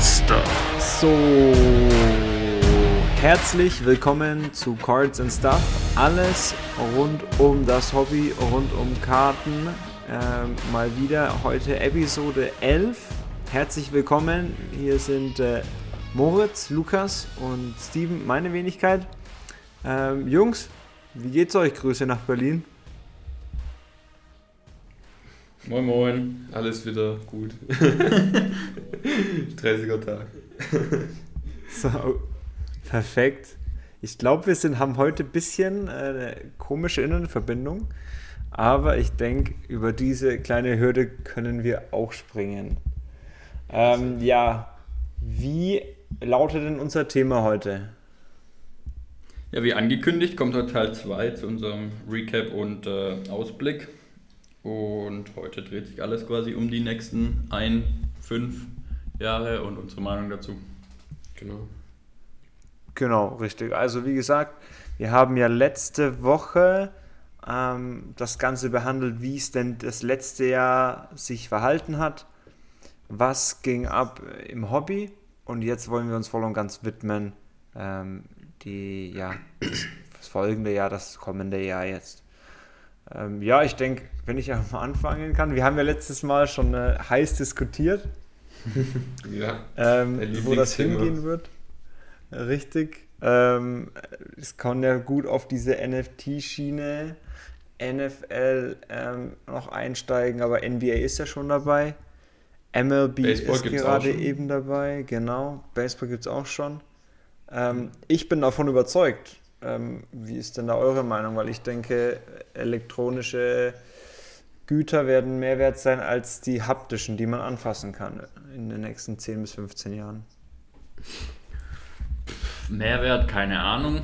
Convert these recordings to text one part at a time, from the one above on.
Stuff. So, herzlich willkommen zu Cards and Stuff. Alles rund um das Hobby, rund um Karten. Ähm, mal wieder heute Episode 11. Herzlich willkommen. Hier sind äh, Moritz, Lukas und Steven, meine Wenigkeit. Ähm, Jungs, wie geht's euch? Grüße nach Berlin. Moin Moin. Alles wieder gut. 30er Tag. So, perfekt. Ich glaube, wir sind, haben heute ein bisschen äh, eine komische Internetverbindung, aber ich denke, über diese kleine Hürde können wir auch springen. Ähm, ja, wie lautet denn unser Thema heute? Ja, wie angekündigt, kommt heute Teil 2 zu unserem Recap und äh, Ausblick. Und heute dreht sich alles quasi um die nächsten ein, fünf Jahre und unsere Meinung dazu. Genau. Genau, richtig. Also wie gesagt, wir haben ja letzte Woche ähm, das Ganze behandelt, wie es denn das letzte Jahr sich verhalten hat. Was ging ab im Hobby? Und jetzt wollen wir uns voll und ganz widmen, ähm, die, ja, das, das folgende Jahr, das kommende Jahr jetzt. Ähm, ja, ich denke, wenn ich ja mal anfangen kann, wir haben ja letztes Mal schon äh, heiß diskutiert, Ja. ähm, wo das hingehen wird. Richtig. Ähm, es kann ja gut auf diese NFT-Schiene, NFL ähm, noch einsteigen, aber NBA ist ja schon dabei. MLB Baseball ist gerade eben dabei, genau. Baseball gibt es auch schon. Ähm, ich bin davon überzeugt. Ähm, wie ist denn da eure Meinung? Weil ich denke, elektronische Güter werden mehr wert sein als die haptischen, die man anfassen kann in den nächsten 10 bis 15 Jahren. Mehrwert, keine Ahnung.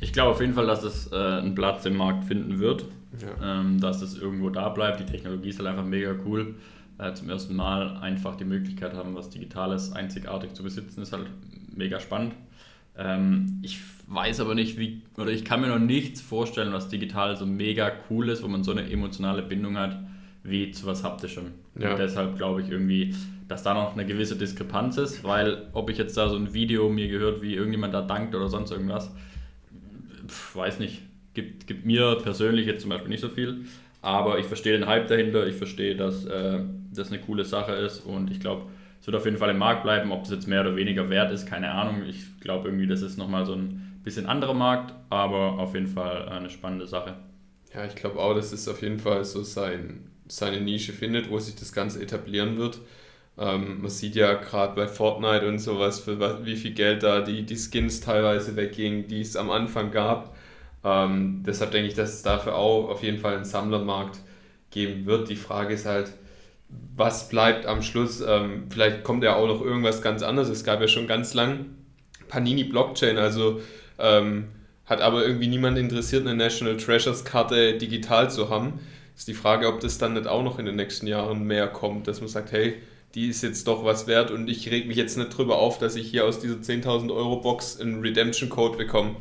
Ich glaube auf jeden Fall, dass es äh, einen Platz im Markt finden wird. Ja. ähm, dass es irgendwo da bleibt. Die Technologie ist halt einfach mega cool. Äh, zum ersten Mal einfach die Möglichkeit haben, was Digitales einzigartig zu besitzen, ist halt mega spannend. Ähm, ich weiß aber nicht, wie, oder ich kann mir noch nichts vorstellen, was digital so mega cool ist, wo man so eine emotionale Bindung hat, wie zu was Haptischem. Ja. Und deshalb glaube ich irgendwie, dass da noch eine gewisse Diskrepanz ist, weil ob ich jetzt da so ein Video mir gehört, wie irgendjemand da dankt oder sonst irgendwas, pf, weiß nicht. Gibt, gibt mir persönlich jetzt zum Beispiel nicht so viel. Aber ich verstehe den Hype dahinter, ich verstehe, dass äh, das eine coole Sache ist und ich glaube, es wird auf jeden Fall im Markt bleiben. Ob das jetzt mehr oder weniger wert ist, keine Ahnung. Ich glaube irgendwie, das ist nochmal so ein bisschen anderer Markt, aber auf jeden Fall eine spannende Sache. Ja, ich glaube auch, dass es auf jeden Fall so sein, seine Nische findet, wo sich das Ganze etablieren wird. Ähm, man sieht ja gerade bei Fortnite und sowas, für was, wie viel Geld da die, die Skins teilweise weggingen, die es am Anfang gab. Ähm, deshalb denke ich, dass es dafür auch auf jeden Fall einen Sammlermarkt geben wird. Die Frage ist halt, was bleibt am Schluss? Ähm, vielleicht kommt ja auch noch irgendwas ganz anderes. Es gab ja schon ganz lang Panini Blockchain, also ähm, hat aber irgendwie niemand interessiert, eine National Treasures Karte digital zu haben. Ist die Frage, ob das dann nicht auch noch in den nächsten Jahren mehr kommt, dass man sagt, hey, die ist jetzt doch was wert und ich reg mich jetzt nicht drüber auf, dass ich hier aus dieser 10.000 Euro Box einen Redemption Code bekomme.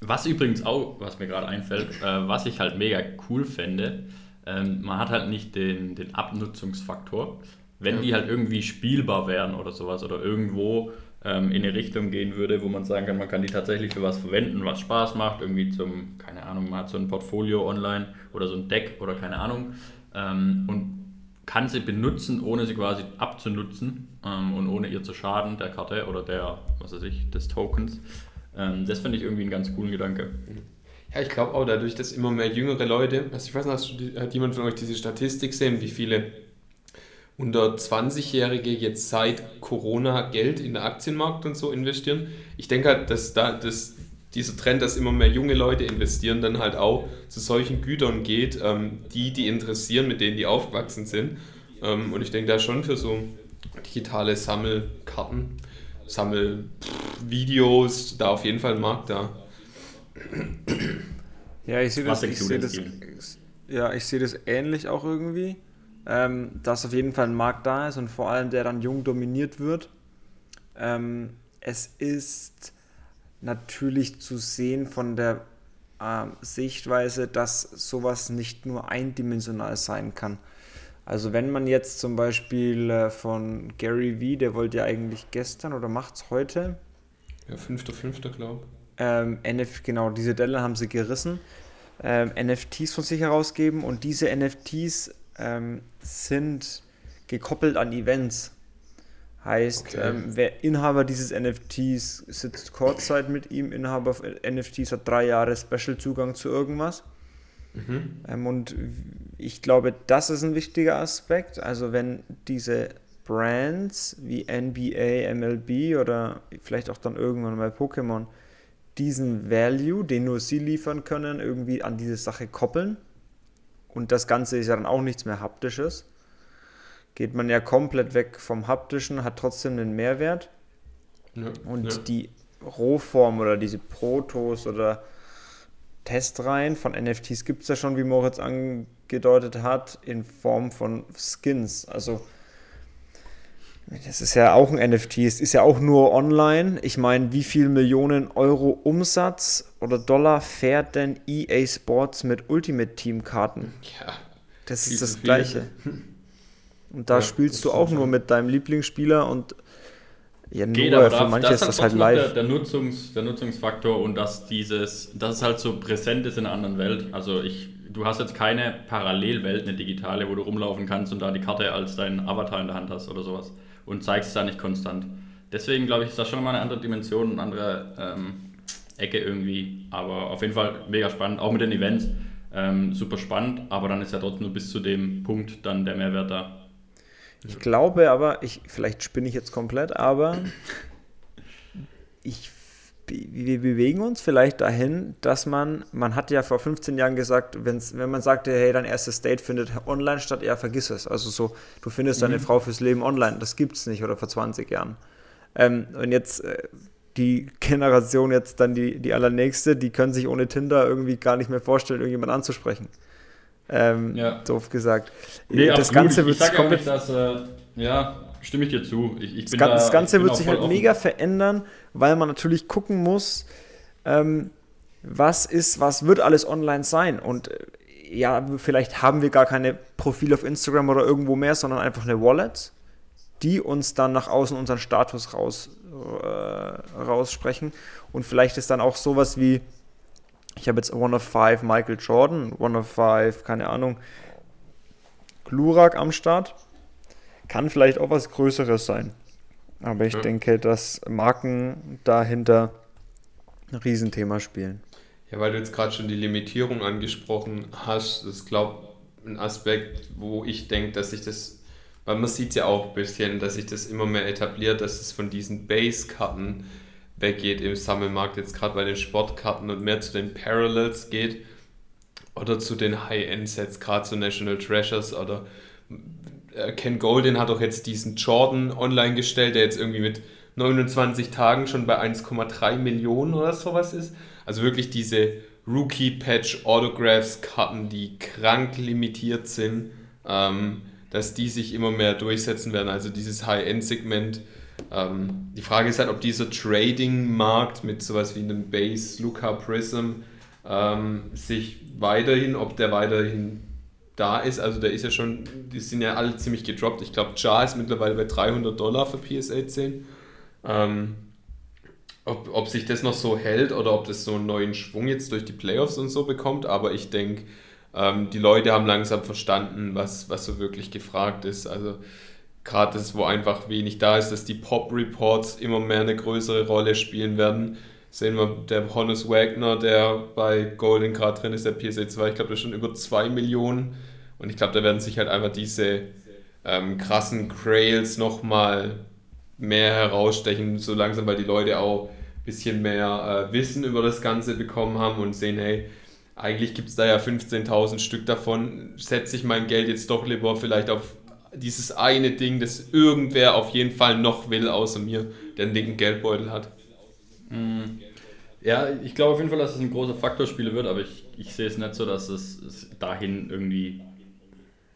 Was übrigens auch, was mir gerade einfällt, äh, was ich halt mega cool fände, ähm, man hat halt nicht den, den Abnutzungsfaktor. Wenn Ja. die halt irgendwie spielbar wären oder sowas oder irgendwo ähm, in eine Richtung gehen würde, wo man sagen kann, man kann die tatsächlich für was verwenden, was Spaß macht, irgendwie zum, keine Ahnung, man hat so ein Portfolio online oder so ein Deck oder keine Ahnung ähm, und kann sie benutzen, ohne sie quasi abzunutzen ähm, und ohne ihr zu schaden, der Karte oder der, was weiß ich, des Tokens. Ähm, das finde ich irgendwie einen ganz coolen Gedanke. Ja, ich glaube auch dadurch, dass immer mehr jüngere Leute, also ich weiß nicht, hat jemand von euch diese Statistik gesehen, wie viele unter 20-Jährige jetzt seit Corona Geld in den Aktienmarkt und so investieren? Ich denke halt, dass da dass dieser Trend, dass immer mehr junge Leute investieren, dann halt auch zu solchen Gütern geht, ähm, die die interessieren, mit denen die aufgewachsen sind. Ähm, und ich denke da schon für so digitale Sammelkarten, Sammelvideos, da auf jeden Fall ein Markt da. Ja, ich sehe das, ich denn, das, ja, ich sehe das ähnlich auch irgendwie, ähm, dass auf jeden Fall ein Markt da ist und vor allem der dann jung dominiert wird. Ähm, es ist natürlich zu sehen von der ähm, Sichtweise, dass sowas nicht nur eindimensional sein kann. Also wenn man jetzt zum Beispiel äh, von Gary Vee, der wollte ja eigentlich gestern oder macht es heute. Ja, 5.5. glaube ich. Ähm, NF, genau, diese Deadline haben sie gerissen. Ähm, NFTs von sich herausgeben und diese NFTs ähm, sind gekoppelt an Events. Heißt, okay. ähm, wer Inhaber dieses NFTs sitzt Kurzzeit mit ihm, Inhaber NFTs hat drei Jahre Special-Zugang zu irgendwas. Mhm. Ähm, und ich glaube, das ist ein wichtiger Aspekt. Also wenn diese Brands wie NBA, MLB oder vielleicht auch dann irgendwann mal Pokémon diesen Value, den nur sie liefern können, irgendwie an diese Sache koppeln. Und das Ganze ist ja dann auch nichts mehr haptisches geht man ja komplett weg vom haptischen, hat trotzdem einen Mehrwert. Ja, und ja. die Rohform oder diese Protos oder Testreihen von NFTs gibt es ja schon, wie Moritz angedeutet hat, in Form von Skins. Also das ist ja auch ein NFT, es ist ja auch nur online. Ich meine, wie viel Millionen Euro Umsatz oder Dollar fährt denn EA Sports mit Ultimate Team Karten? Ja. Das ist das Gleiche. Und da ja, spielst du auch nur mit deinem Lieblingsspieler und ja, nur Geht, aber für da, manche das ist das halt live. Der, der, Nutzungs, der Nutzungsfaktor und dass dieses, dass es halt so präsent ist in einer anderen Welt. Also ich, du hast jetzt keine Parallelwelt, eine digitale, wo du rumlaufen kannst und da die Karte als dein Avatar in der Hand hast oder sowas und zeigst es da nicht konstant. Deswegen glaube ich, ist das schon mal eine andere Dimension, eine andere ähm, Ecke irgendwie. Aber auf jeden Fall mega spannend, auch mit den Events. Ähm, super spannend, aber dann ist ja trotzdem nur bis zu dem Punkt dann der Mehrwert da. Ich glaube aber, ich, vielleicht spinne ich jetzt komplett, aber ich, wir bewegen uns vielleicht dahin, dass man, man hat ja vor 15 Jahren gesagt, wenn's, wenn man sagte, hey, dein erstes Date findet online statt, ja, vergiss es. Also so, du findest deine mhm. Frau fürs Leben online, das gibt es nicht oder vor 20 Jahren. Ähm, und jetzt äh, die Generation jetzt dann die, die allernächste, die können sich ohne Tinder irgendwie gar nicht mehr vorstellen, irgendjemand anzusprechen. Ähm, ja. Doof gesagt. Nee, das absolut. Ganze wird komplett. Dass, äh, ja, stimme ich dir zu. Ich, ich das, da, das, Ganze wird sich halt offen. mega verändern, weil man natürlich gucken muss, ähm, was ist, was wird alles online sein. Und äh, ja, vielleicht haben wir gar keine Profile auf Instagram oder irgendwo mehr, sondern einfach eine Wallet, die uns dann nach außen unseren Status raus, äh, raussprechen. Und vielleicht ist dann auch sowas wie ich habe jetzt One of Five Michael Jordan, One of Five, keine Ahnung, Glurak am Start. Kann vielleicht auch was Größeres sein. Aber ich ja. denke, dass Marken dahinter ein Riesenthema spielen. Ja, weil du jetzt gerade schon die Limitierung angesprochen hast, das ist, glaube ich, ein Aspekt, wo ich denke, dass sich das, weil man sieht es ja auch ein bisschen, dass sich das immer mehr etabliert, dass es von diesen Base-Karten weggeht im Sammelmarkt, jetzt gerade bei den Sportkarten und mehr zu den Parallels geht oder zu den High-End-Sets, gerade zu National Treasures oder Ken Golden hat auch jetzt diesen Jordan online gestellt, der jetzt irgendwie mit 29 Tagen schon bei 1,3 Millionen oder sowas ist. Also wirklich diese Rookie-Patch Autographs-Karten, die krank limitiert sind, ähm, dass die sich immer mehr durchsetzen werden. Also dieses High-End-Segment ähm, die Frage ist halt, ob dieser Trading-Markt mit sowas wie einem Base, Luca Prism ähm, sich weiterhin, ob der weiterhin da ist. Also der ist ja schon, die sind ja alle ziemlich gedroppt. Ich glaube, Jar ist mittlerweile bei 300 Dollar für PSA 10. Ähm, ob, ob sich das noch so hält oder ob das so einen neuen Schwung jetzt durch die Playoffs und so bekommt. Aber ich denke, ähm, die Leute haben langsam verstanden, was, was so wirklich gefragt ist. Also gerade das, wo einfach wenig da ist, dass die Pop-Reports immer mehr eine größere Rolle spielen werden. Sehen wir, der Honest Wagner, der bei Golden gerade drin ist, der PSA 2, ich glaube, der ist schon über 2 Millionen. Und ich glaube, da werden sich halt einfach diese ähm, krassen Grails nochmal mehr herausstechen, so langsam, weil die Leute auch ein bisschen mehr äh, Wissen über das Ganze bekommen haben und sehen, hey, eigentlich gibt es da ja 15.000 Stück davon, setze ich mein Geld jetzt doch lieber vielleicht auf dieses eine Ding, das irgendwer auf jeden Fall noch will, außer mir, der einen linken Geldbeutel hat. Ja, ich glaube auf jeden Fall, dass es ein großer Faktor spielen wird, aber ich, ich sehe es nicht so, dass es, es dahin irgendwie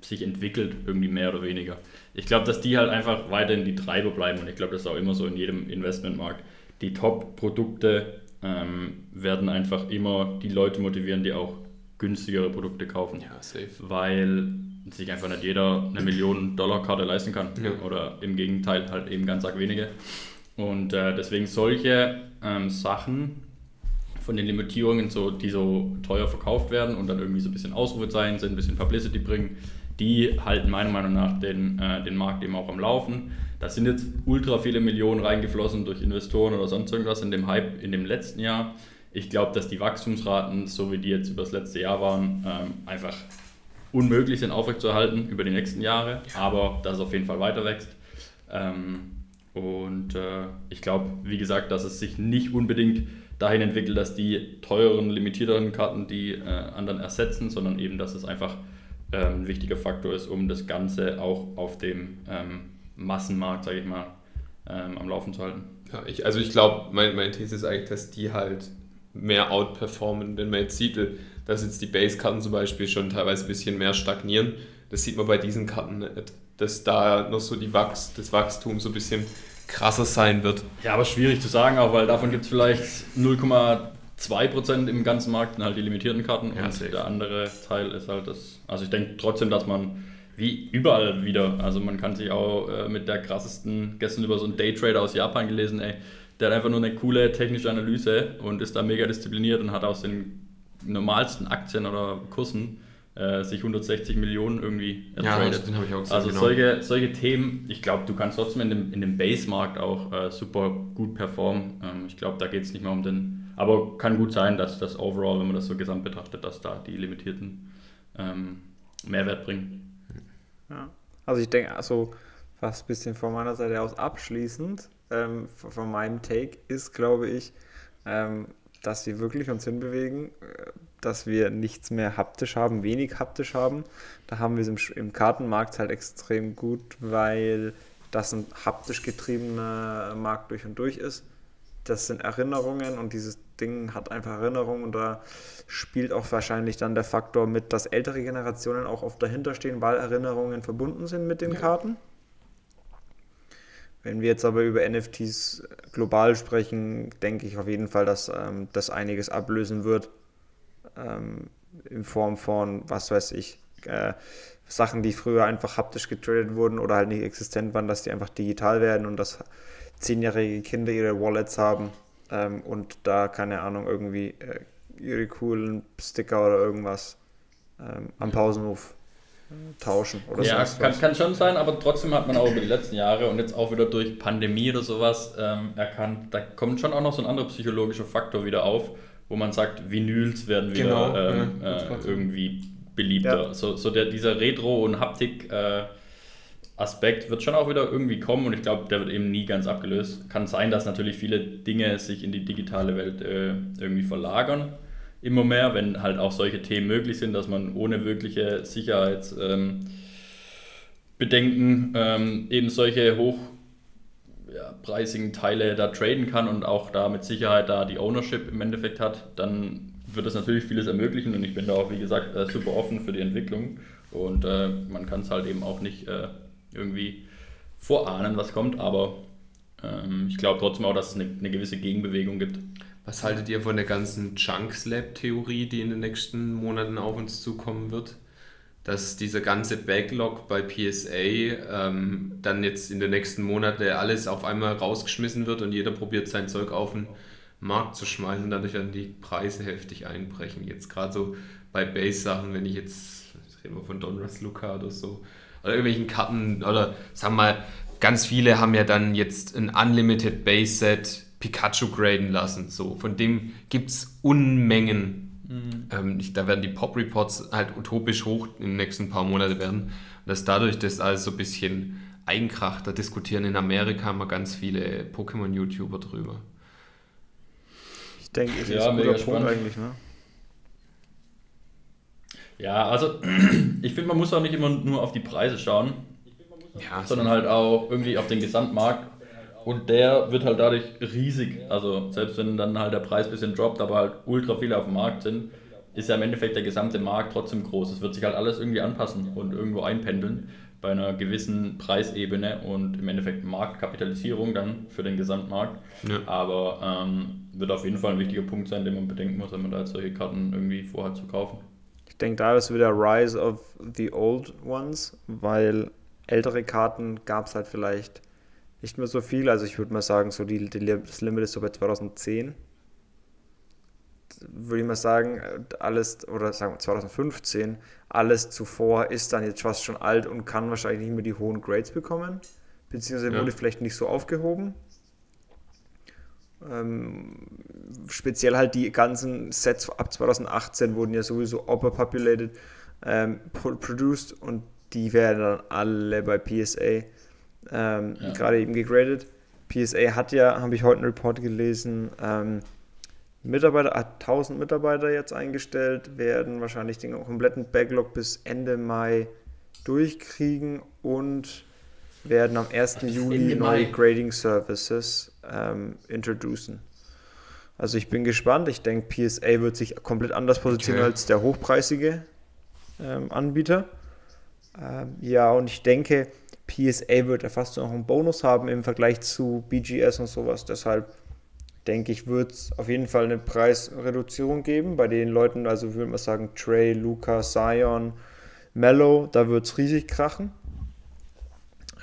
sich entwickelt, irgendwie mehr oder weniger. Ich glaube, dass die halt einfach weiterhin die Treiber bleiben und ich glaube, das ist auch immer so in jedem Investmentmarkt. Die Top-Produkte ähm, werden einfach immer die Leute motivieren, die auch günstigere Produkte kaufen. Ja, safe. Weil sich einfach nicht jeder eine Million Dollar Karte leisten kann. Ja. Oder im Gegenteil halt eben ganz arg wenige. Und äh, deswegen solche ähm, Sachen von den Limitierungen, so, die so teuer verkauft werden und dann irgendwie so ein bisschen Ausrufezeichen sind, ein bisschen Publicity bringen, die halten meiner Meinung nach den, äh, den Markt eben auch am Laufen. Da sind jetzt ultra viele Millionen reingeflossen durch Investoren oder sonst irgendwas in dem Hype in dem letzten Jahr. Ich glaube, dass die Wachstumsraten, so wie die jetzt über das letzte Jahr waren, ähm, einfach unmöglich sind aufrechtzuerhalten über die nächsten Jahre, aber dass es auf jeden Fall weiter wächst. Ähm, und äh, ich glaube, wie gesagt, dass es sich nicht unbedingt dahin entwickelt, dass die teureren, limitierteren Karten die äh, anderen ersetzen, sondern eben, dass es einfach ähm, ein wichtiger Faktor ist, um das Ganze auch auf dem ähm, Massenmarkt, sage ich mal, ähm, am Laufen zu halten. Ja, ich, also ich glaube, mein, meine These ist eigentlich, dass die halt mehr outperformen, wenn man jetzt sieht, dass jetzt die Base-Karten zum Beispiel schon teilweise ein bisschen mehr stagnieren. Das sieht man bei diesen Karten nicht, dass da noch so die Wachs, das Wachstum so ein bisschen krasser sein wird. Ja, aber schwierig zu sagen auch, weil davon gibt es vielleicht 0,2% im ganzen Markt, sind halt die limitierten Karten Ja, und safe. der andere Teil ist halt das. Also ich denke trotzdem, dass man wie überall wieder, also man kann sich auch äh, mit der krassesten, gestern über so einen Daytrader aus Japan gelesen, ey, der hat einfach nur eine coole technische Analyse und ist da mega diszipliniert und hat aus den normalsten Aktien oder Kursen äh, sich 160 Millionen irgendwie ertradet. den habe ich auch gesehen. Also genau. solche, solche Themen, ich glaube, du kannst trotzdem in dem, in dem Base-Markt auch äh, super gut performen. Ähm, ich glaube, da geht es nicht mehr um den. Aber kann gut sein, dass das overall, wenn man das so gesamt betrachtet, dass da die limitierten ähm, Mehrwert bringen. Ja. Also ich denke, also was ein bisschen von meiner Seite aus abschließend ähm, von von meinem Take ist, glaube ich, ähm, dass wir wirklich uns hinbewegen, äh, dass wir nichts mehr haptisch haben, wenig haptisch haben. Da haben wir es im, im Kartenmarkt halt extrem gut, weil das ein haptisch getriebener Markt durch und durch ist. Das sind Erinnerungen und dieses Ding hat einfach Erinnerungen und da spielt auch wahrscheinlich dann der Faktor mit, dass ältere Generationen auch oft dahinter stehen, weil Erinnerungen verbunden sind mit den Ja. Karten. Wenn wir jetzt aber über NFTs global sprechen, denke ich auf jeden Fall, dass ähm, das einiges ablösen wird. Ähm, in Form von, was weiß ich, äh, Sachen, die früher einfach haptisch getradet wurden oder halt nicht existent waren, dass die einfach digital werden und dass zehnjährige Kinder ihre Wallets haben ähm, und da, keine Ahnung, irgendwie äh, ihre coolen Sticker oder irgendwas ähm, am Pausenhof äh, tauschen oder Ja, sonst kann, kann schon sein, aber trotzdem hat man auch über die letzten Jahre und jetzt auch wieder durch Pandemie oder sowas ähm, erkannt, da kommt schon auch noch so ein anderer psychologischer Faktor wieder auf, wo man sagt, Vinyls werden wieder Genau, ähm, ja, äh, irgendwie beliebter. Ja. So, so der, dieser Retro- und Haptik-Aspekt wird schon auch wieder irgendwie kommen und ich glaube, der wird eben nie ganz abgelöst. Kann sein, dass natürlich viele Dinge sich in die digitale Welt äh, irgendwie verlagern immer mehr, wenn halt auch solche Themen möglich sind, dass man ohne wirkliche Sicherheitsbedenken ähm, ähm, eben solche hochpreisigen Teile da traden kann und auch da mit Sicherheit da die Ownership im Endeffekt hat, dann wird das natürlich vieles ermöglichen und ich bin da auch, wie gesagt, äh, super offen für die Entwicklung und äh, man kann es halt eben auch nicht äh, irgendwie vorahnen, was kommt, aber ähm, ich glaube trotzdem auch, dass es eine, eine gewisse Gegenbewegung gibt. Was haltet ihr von der ganzen Chunk Slab-Theorie, die in den nächsten Monaten auf uns zukommen wird? Dass dieser ganze Backlog bei PSA ähm, dann jetzt in den nächsten Monaten alles auf einmal rausgeschmissen wird und jeder probiert sein Zeug auf den Markt zu schmeißen dadurch werden die Preise heftig einbrechen. Jetzt gerade so bei Base-Sachen, wenn ich jetzt, jetzt reden wir von Donruss Luca oder so, oder irgendwelchen Karten, oder sagen wir mal, ganz viele haben ja dann jetzt ein Unlimited Base Set Pikachu graden lassen. So, von dem gibt es Unmengen. Ähm, ich, da werden die Pop Reports halt utopisch hoch in den nächsten paar Monaten werden. Und dass dadurch das alles so ein bisschen einkracht, da diskutieren in Amerika mal ganz viele Pokémon-YouTuber drüber. Ich denke, es Ja, ist ein mega guter Punkt spannend. eigentlich, ne? Ja, also ich finde, man muss auch nicht immer nur auf die Preise schauen, Ja, sondern halt auch irgendwie auf den Gesamtmarkt. Und der wird halt dadurch riesig. Also selbst wenn dann halt der Preis ein bisschen droppt, aber halt ultra viele auf dem Markt sind, ist ja im Endeffekt der gesamte Markt trotzdem groß. Es wird sich halt alles irgendwie anpassen und irgendwo einpendeln bei einer gewissen Preisebene und im Endeffekt Marktkapitalisierung dann für den Gesamtmarkt. Ja. Aber ähm, wird auf jeden Fall ein wichtiger Punkt sein, den man bedenken muss, wenn man da jetzt solche Karten irgendwie vorhat zu kaufen. Ich denke, da ist wieder Rise of the Old Ones, weil ältere Karten gab es halt vielleicht nicht mehr so viel. Also ich würde mal sagen, so die, die, das Limit ist so bei 2010. Würde ich mal sagen, alles, oder sagen wir 2015, alles zuvor ist dann jetzt fast schon alt und kann wahrscheinlich nicht mehr die hohen Grades bekommen. Beziehungsweise ja. wurde vielleicht nicht so aufgehoben. Ähm, speziell halt die ganzen Sets ab 2018 wurden ja sowieso overpopulated ähm, produced und die werden dann alle bei PSA ähm, ja. gerade eben gegradet. PSA hat ja, habe ich heute einen Report gelesen, ähm, Mitarbeiter, 1000 Mitarbeiter jetzt eingestellt, werden wahrscheinlich den kompletten Backlog bis Ende Mai durchkriegen und werden am 1. Juli neue Grading Services ähm, introducen. Also ich bin gespannt. Ich denke, PSA wird sich komplett anders positionieren okay. als der hochpreisige ähm, Anbieter. Ähm, ja, und ich denke, PSA wird ja fast noch einen Bonus haben im Vergleich zu BGS und sowas. Deshalb denke ich, wird es auf jeden Fall eine Preisreduzierung geben bei den Leuten, also würde man sagen, Trey, Luca, Zion, Mellow, da wird es riesig krachen.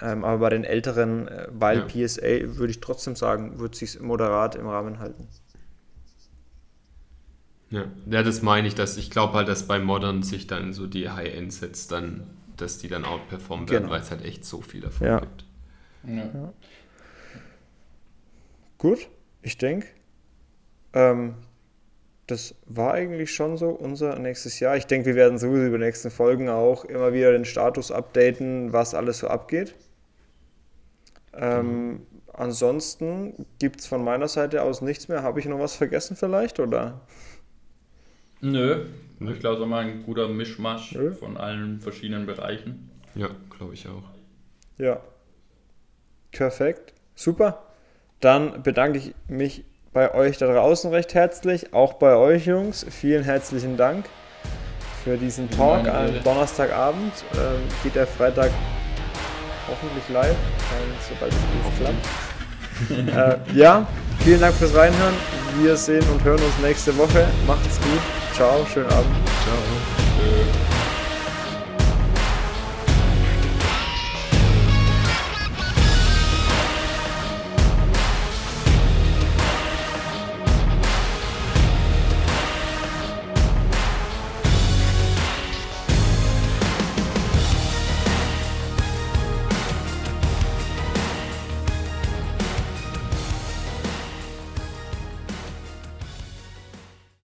Ähm, aber bei den älteren, äh, weil ja. PSA, würde ich trotzdem sagen, wird sich moderat im Rahmen halten. Ja. ja, das meine ich, dass ich glaube halt, dass bei Modern sich dann so die High-End-Sets dann, dass die dann outperformen werden, genau. weil es halt echt so viel davon ja. gibt. Ja. Gut, ich denke, ähm, das war eigentlich schon so unser nächstes Jahr. Ich denke, wir werden sowieso über die nächsten Folgen auch immer wieder den Status updaten, was alles so abgeht. Ähm, mhm. Ansonsten gibt es von meiner Seite aus nichts mehr. Habe ich noch was vergessen vielleicht, oder? Nö, ich glaube, es ist mal ein guter Mischmasch Nö. von allen verschiedenen Bereichen. Ja, glaube ich auch. Ja. Perfekt. Super. Dann bedanke ich mich bei euch da draußen recht herzlich, auch bei euch Jungs. Vielen herzlichen Dank für diesen Talk am Donnerstagabend. Ähm, geht der Freitag hoffentlich live, sobald es klappt. äh, ja, vielen Dank fürs Reinhören. Wir sehen und hören uns nächste Woche. Macht's gut. Ciao, schönen Abend. Ciao.